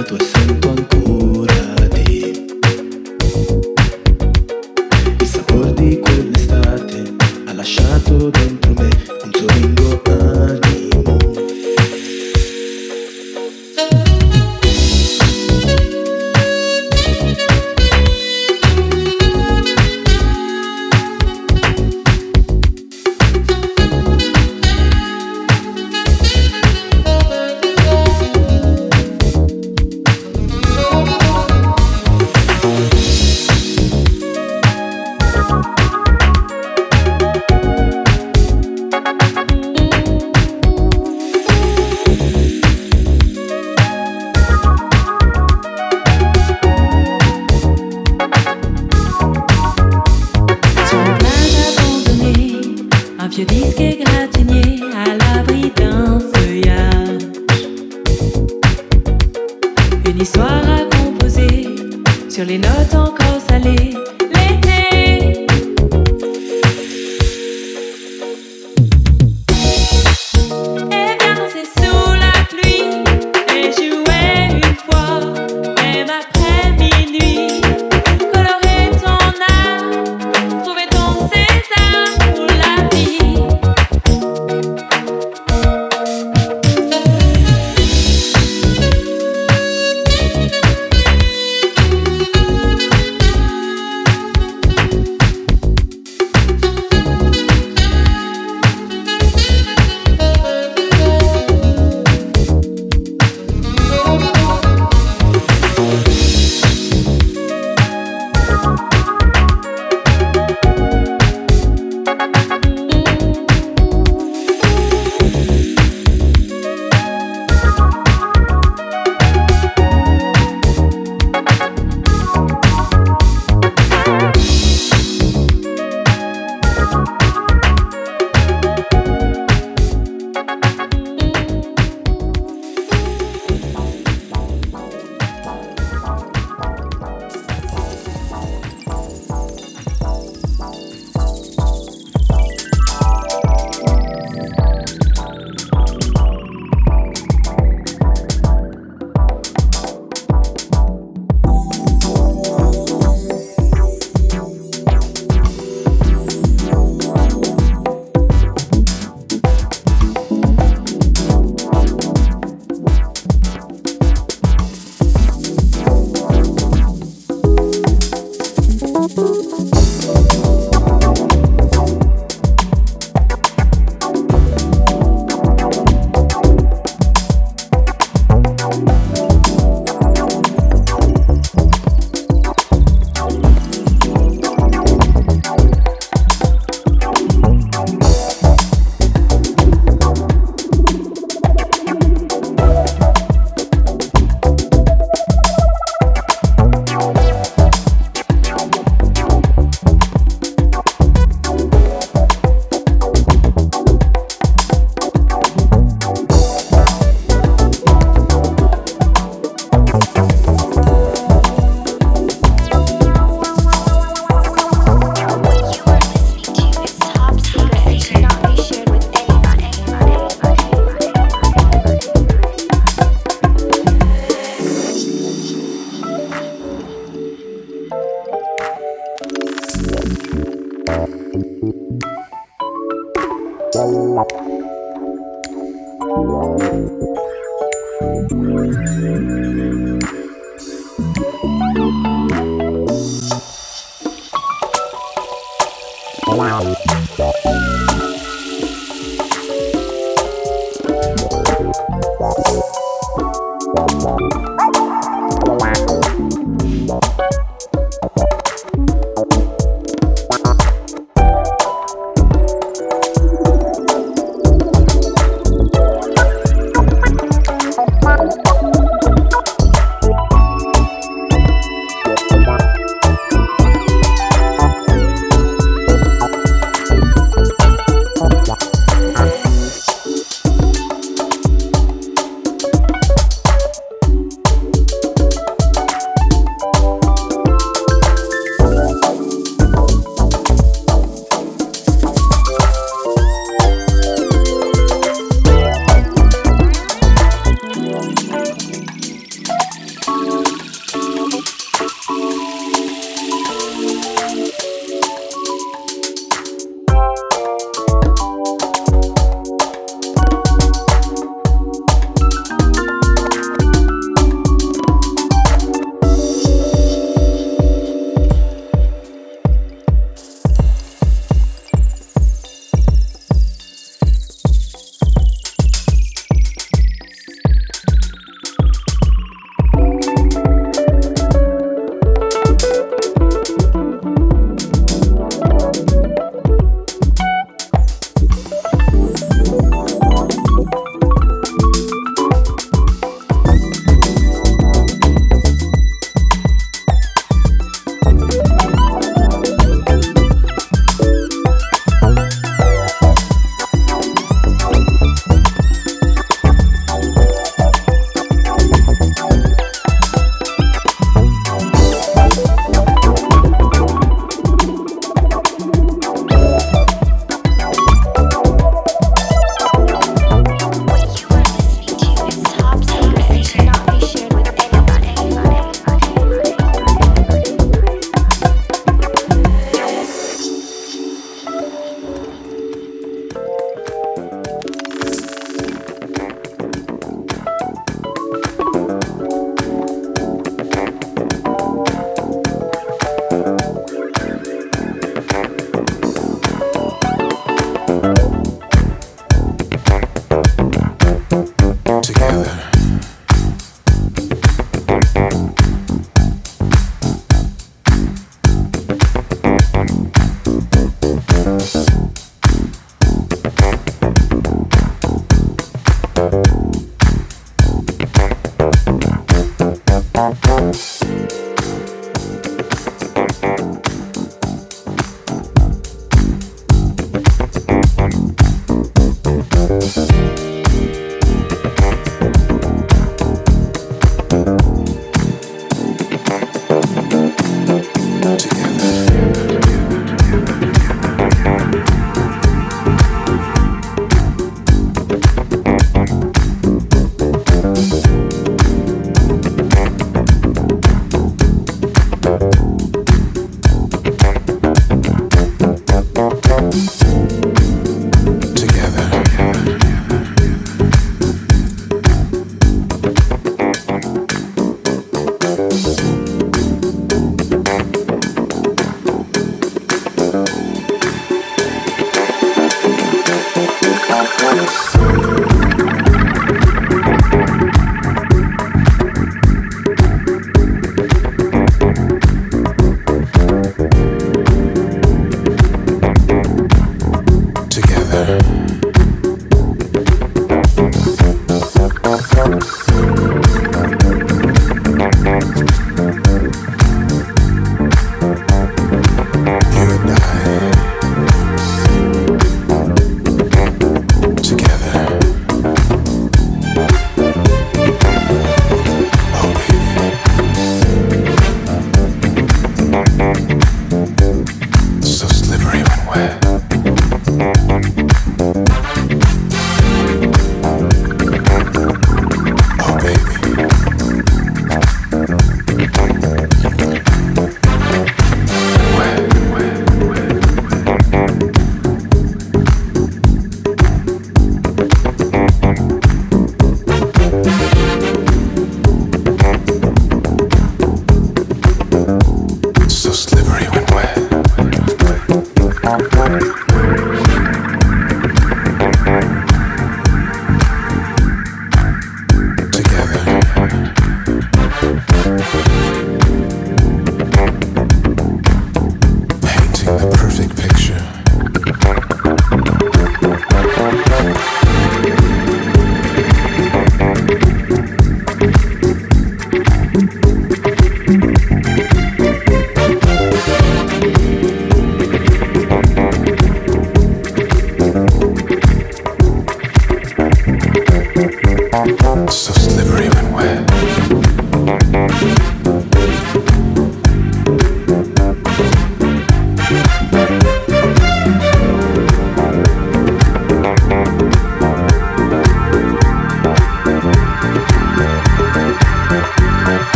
tu acento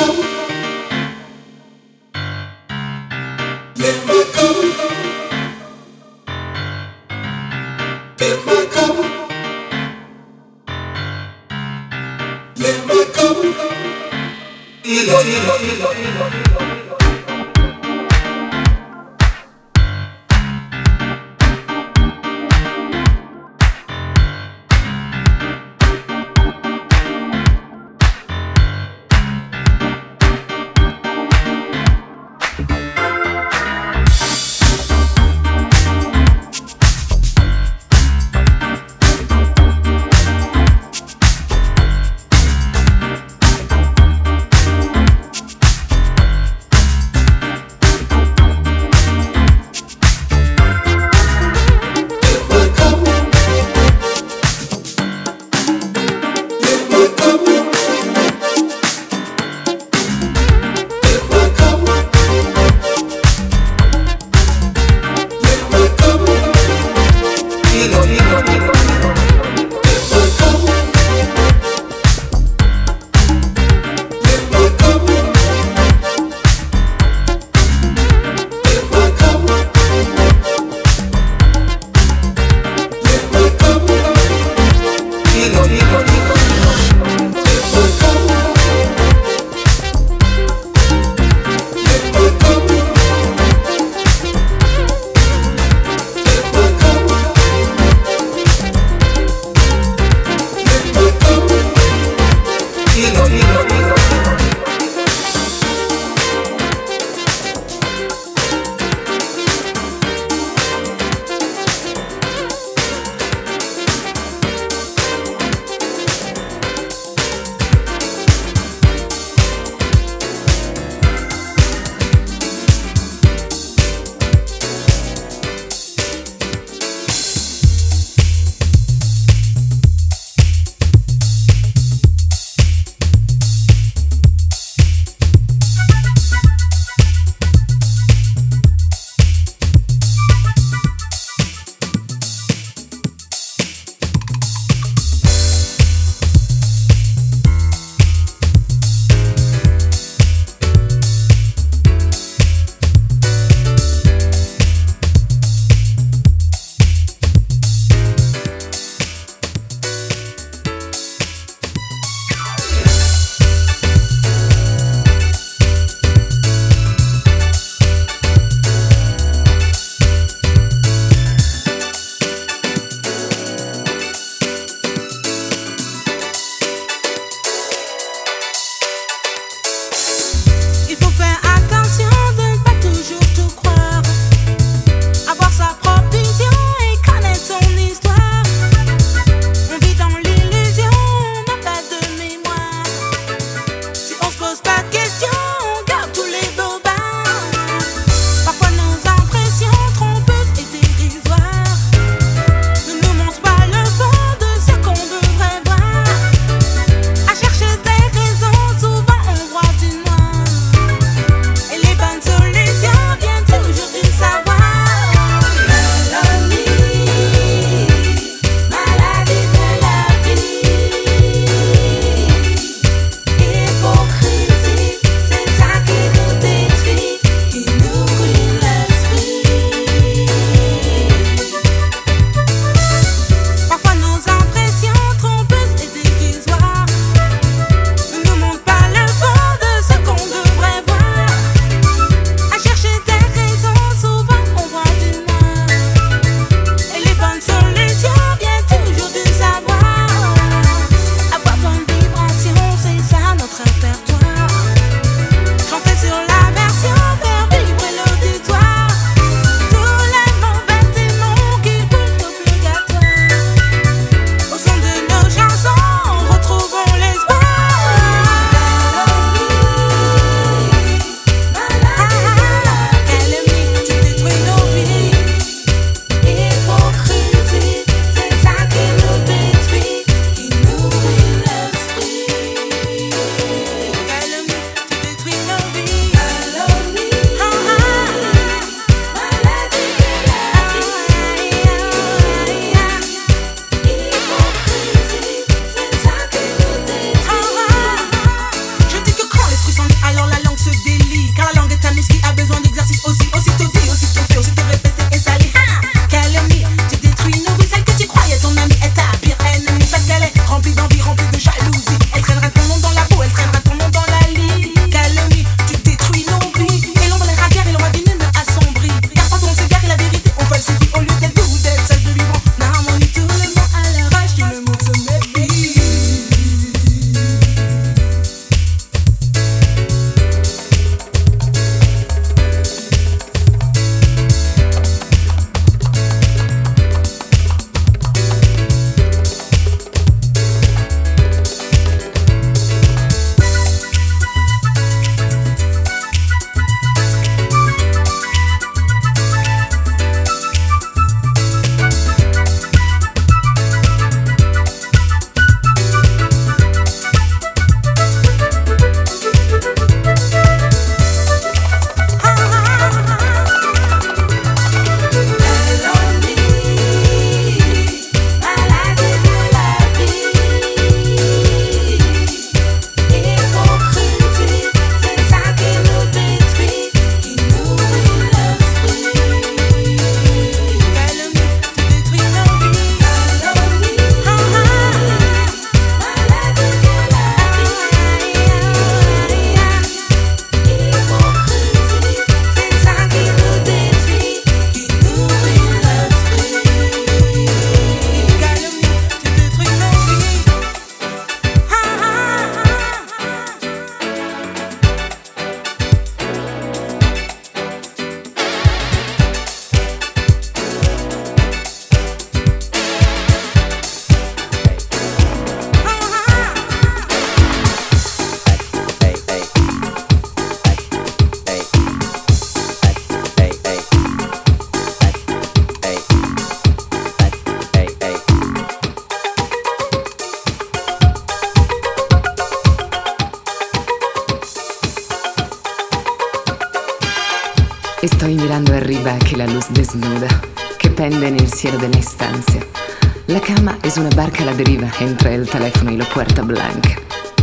go.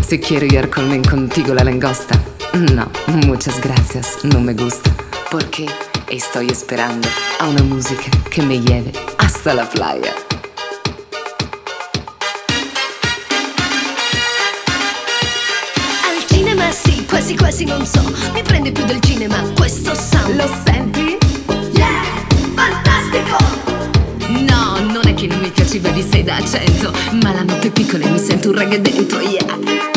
Si quiero ir con contigo la langosta. No, muchas gracias, no me gusta. Porque estoy esperando a una música que me lleve hasta la playa. Al cinema sì, quasi quasi non so. Mi prende più del cinema questo sound. Lo senti? Yeah, fantastico! No, non è che non mi piaceva di 6 da 100, ma la notte piccola e mi sento un reggae dentro, yeah!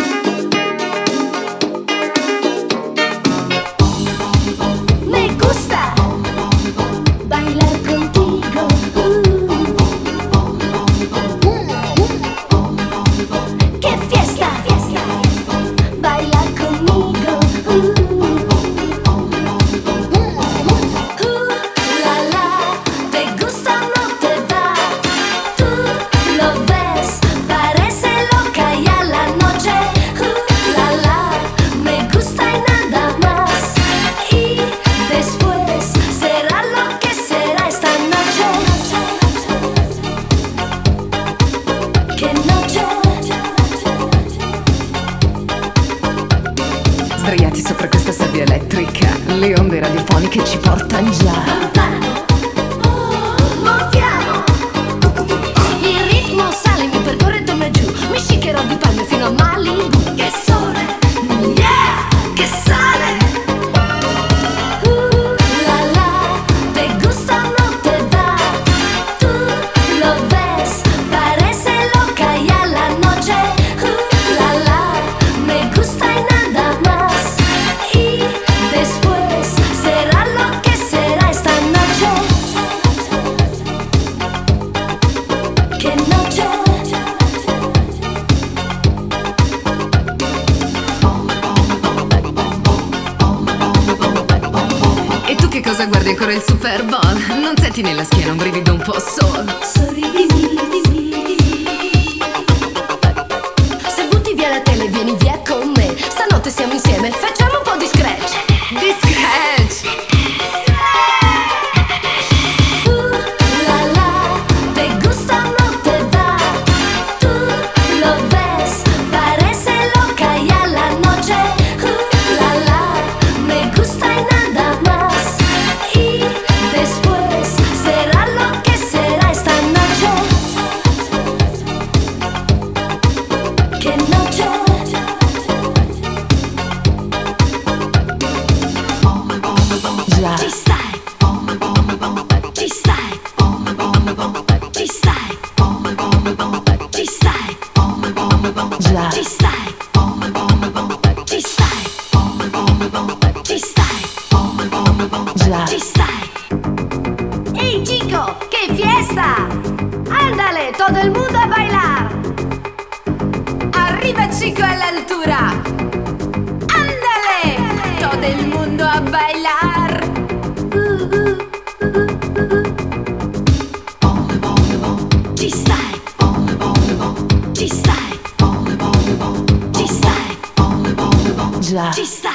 Just. Ci!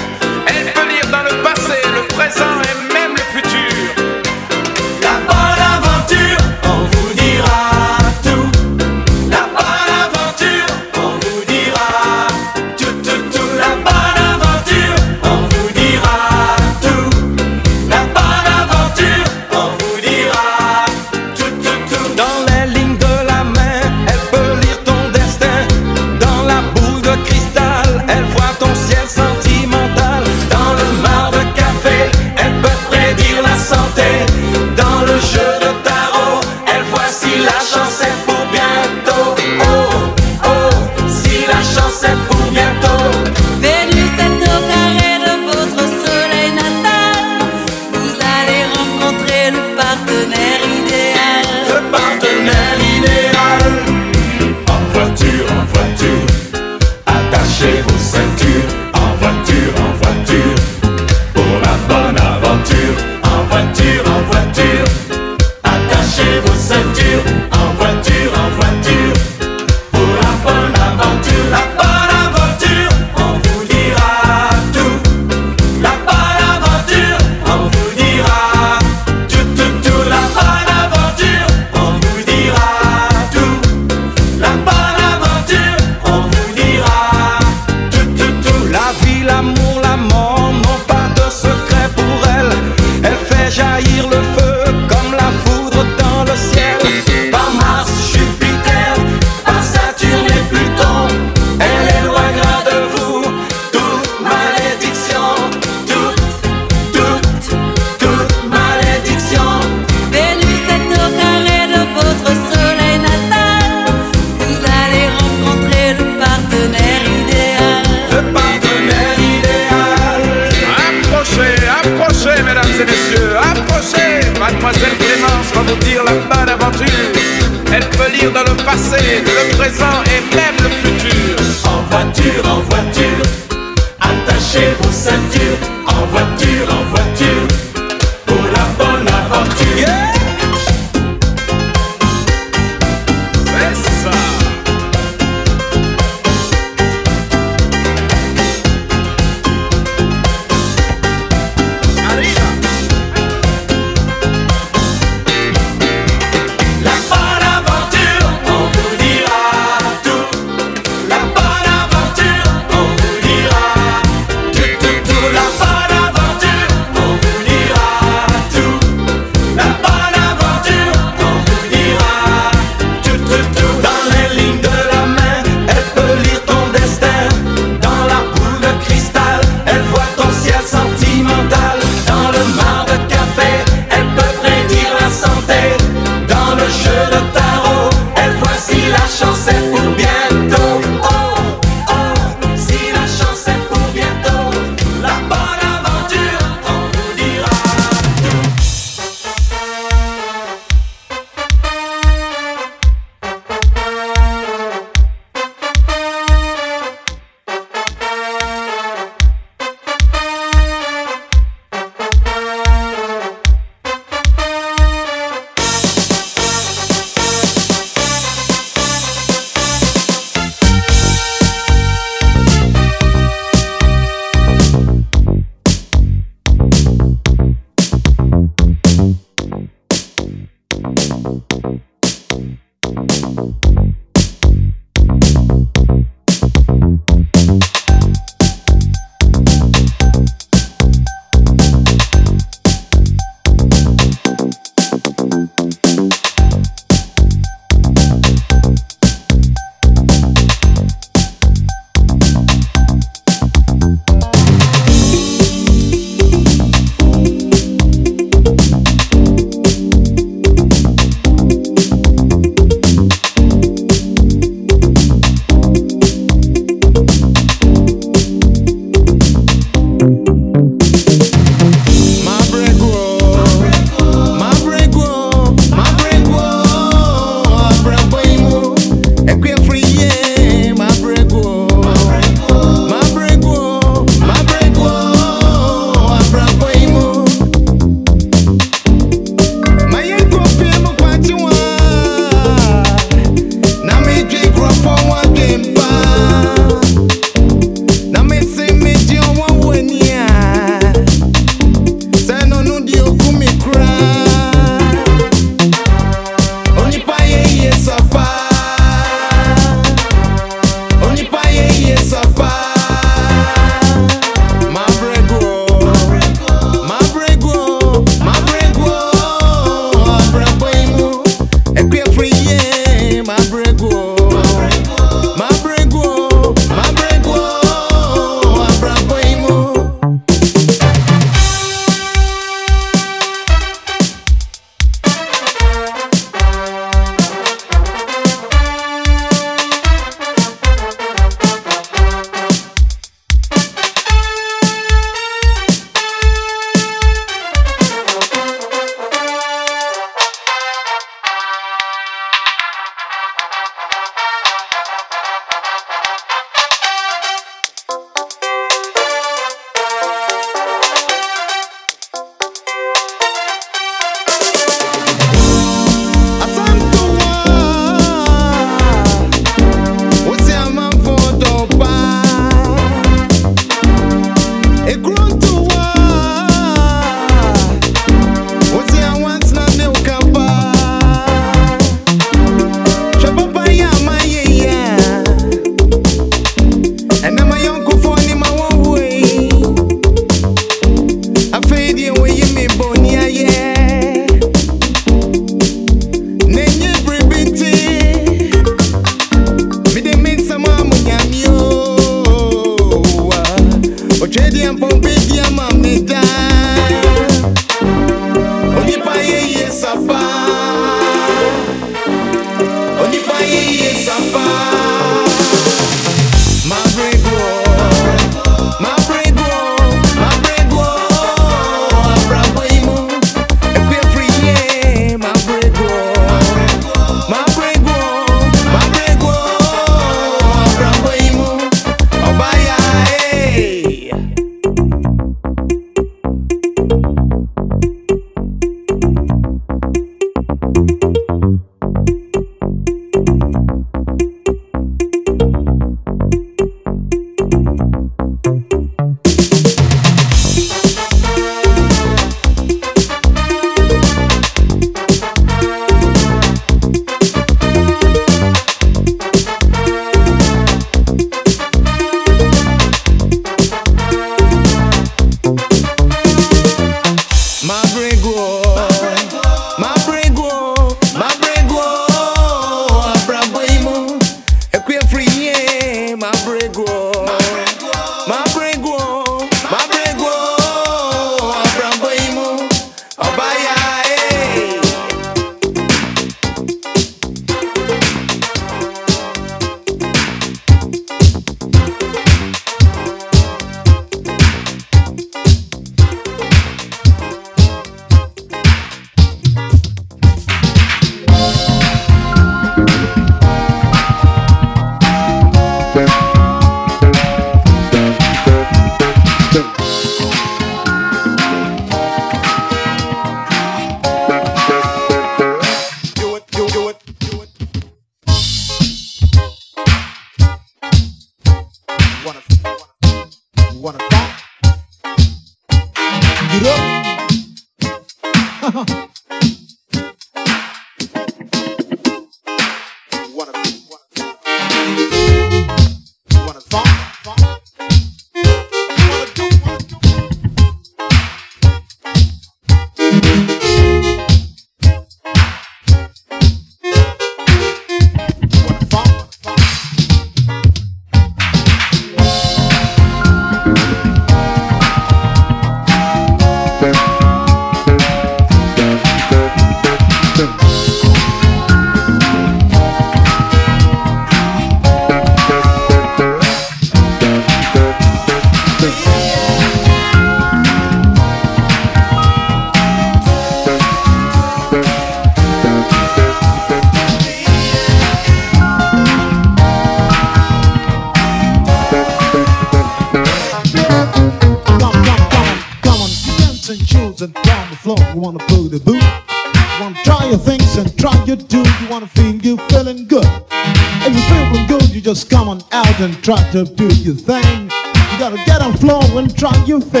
to do your thing. You gotta get on floor and try your thing.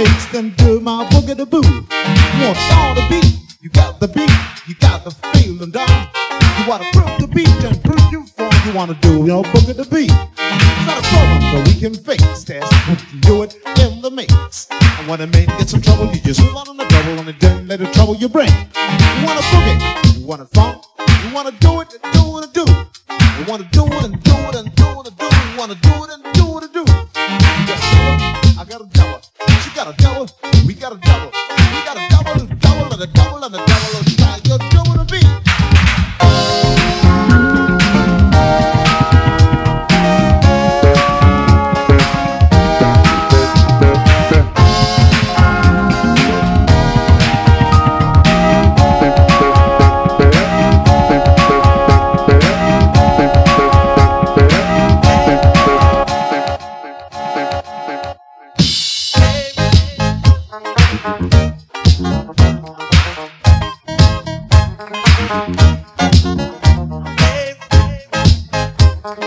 Thank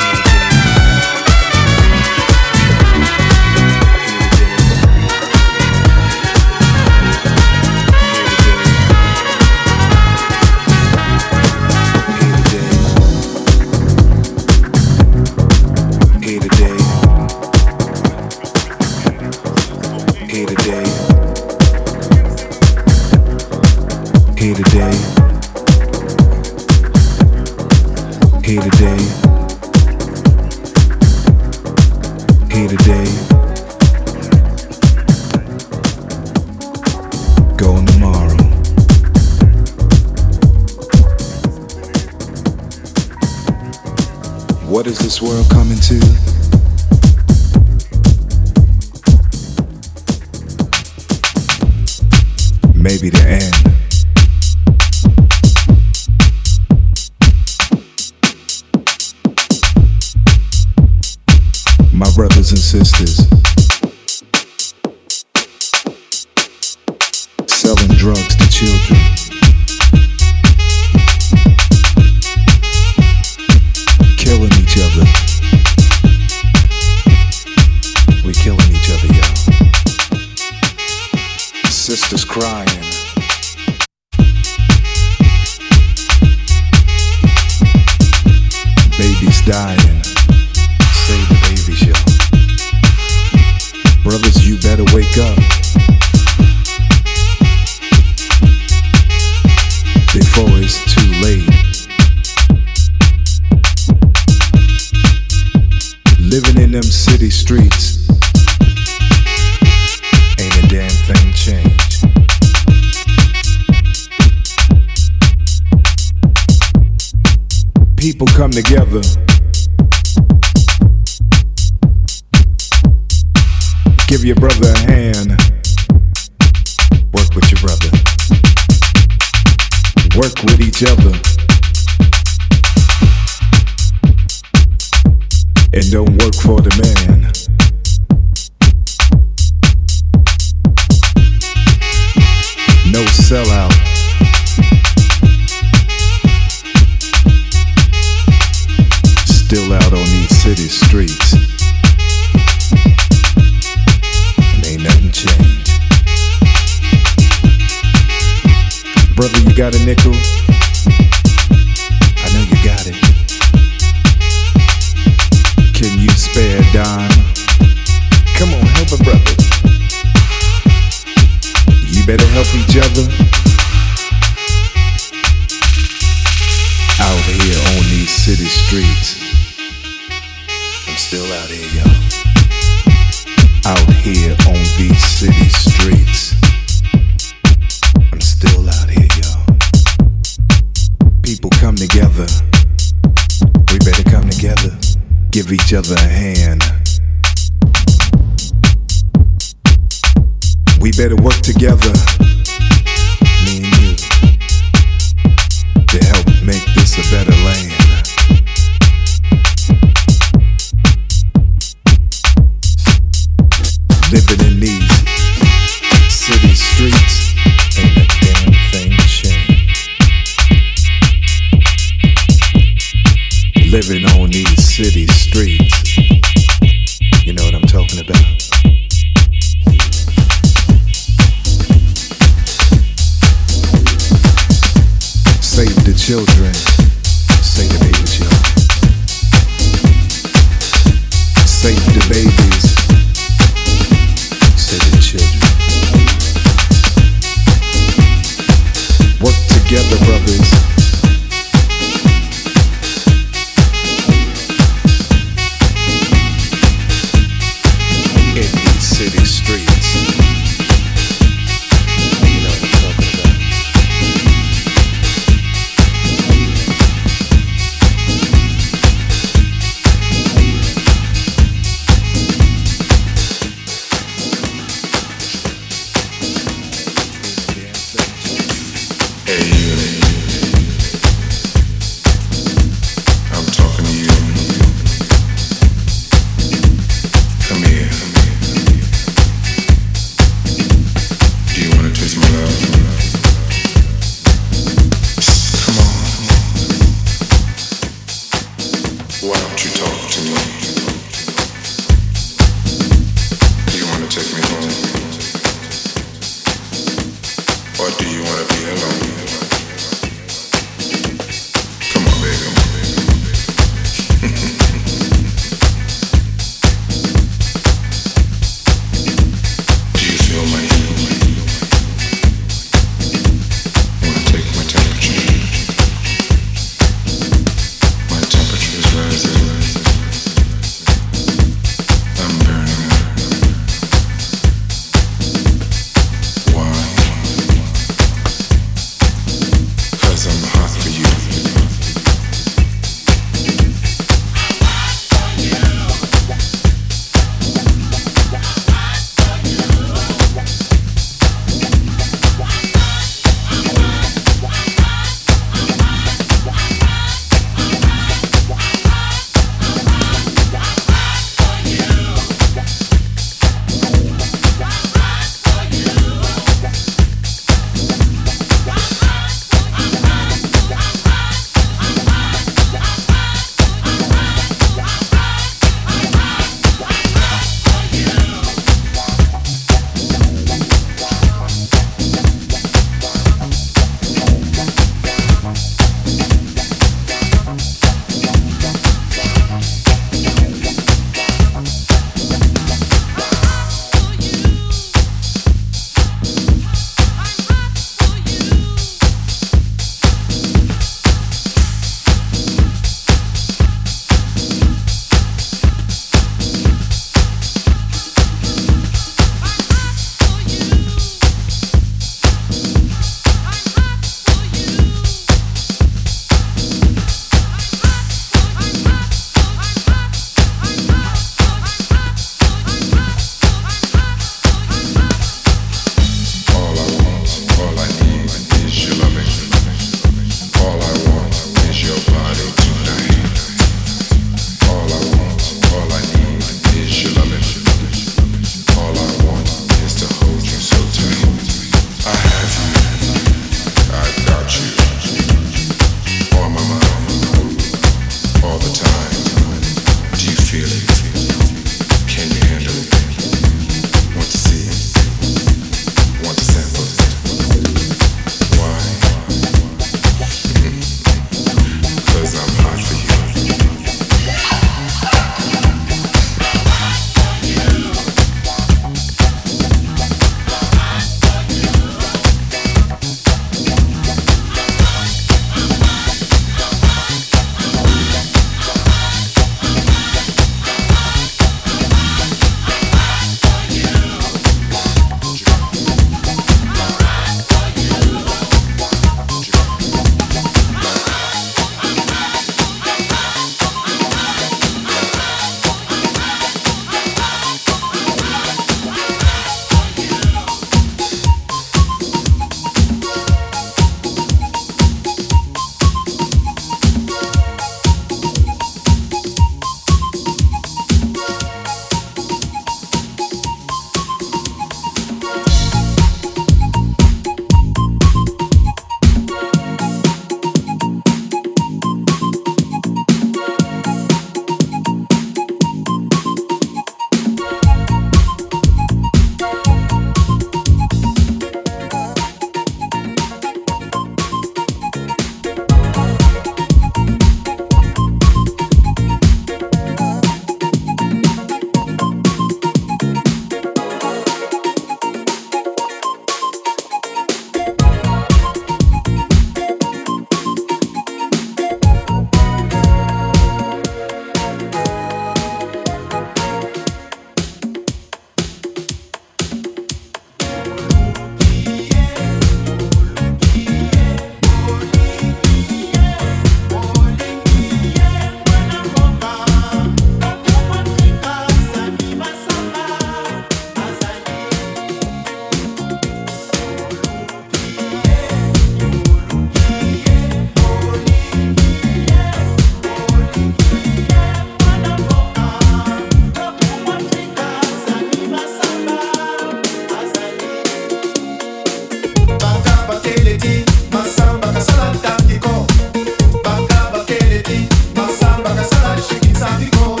Nessa área, cheguei, sabe como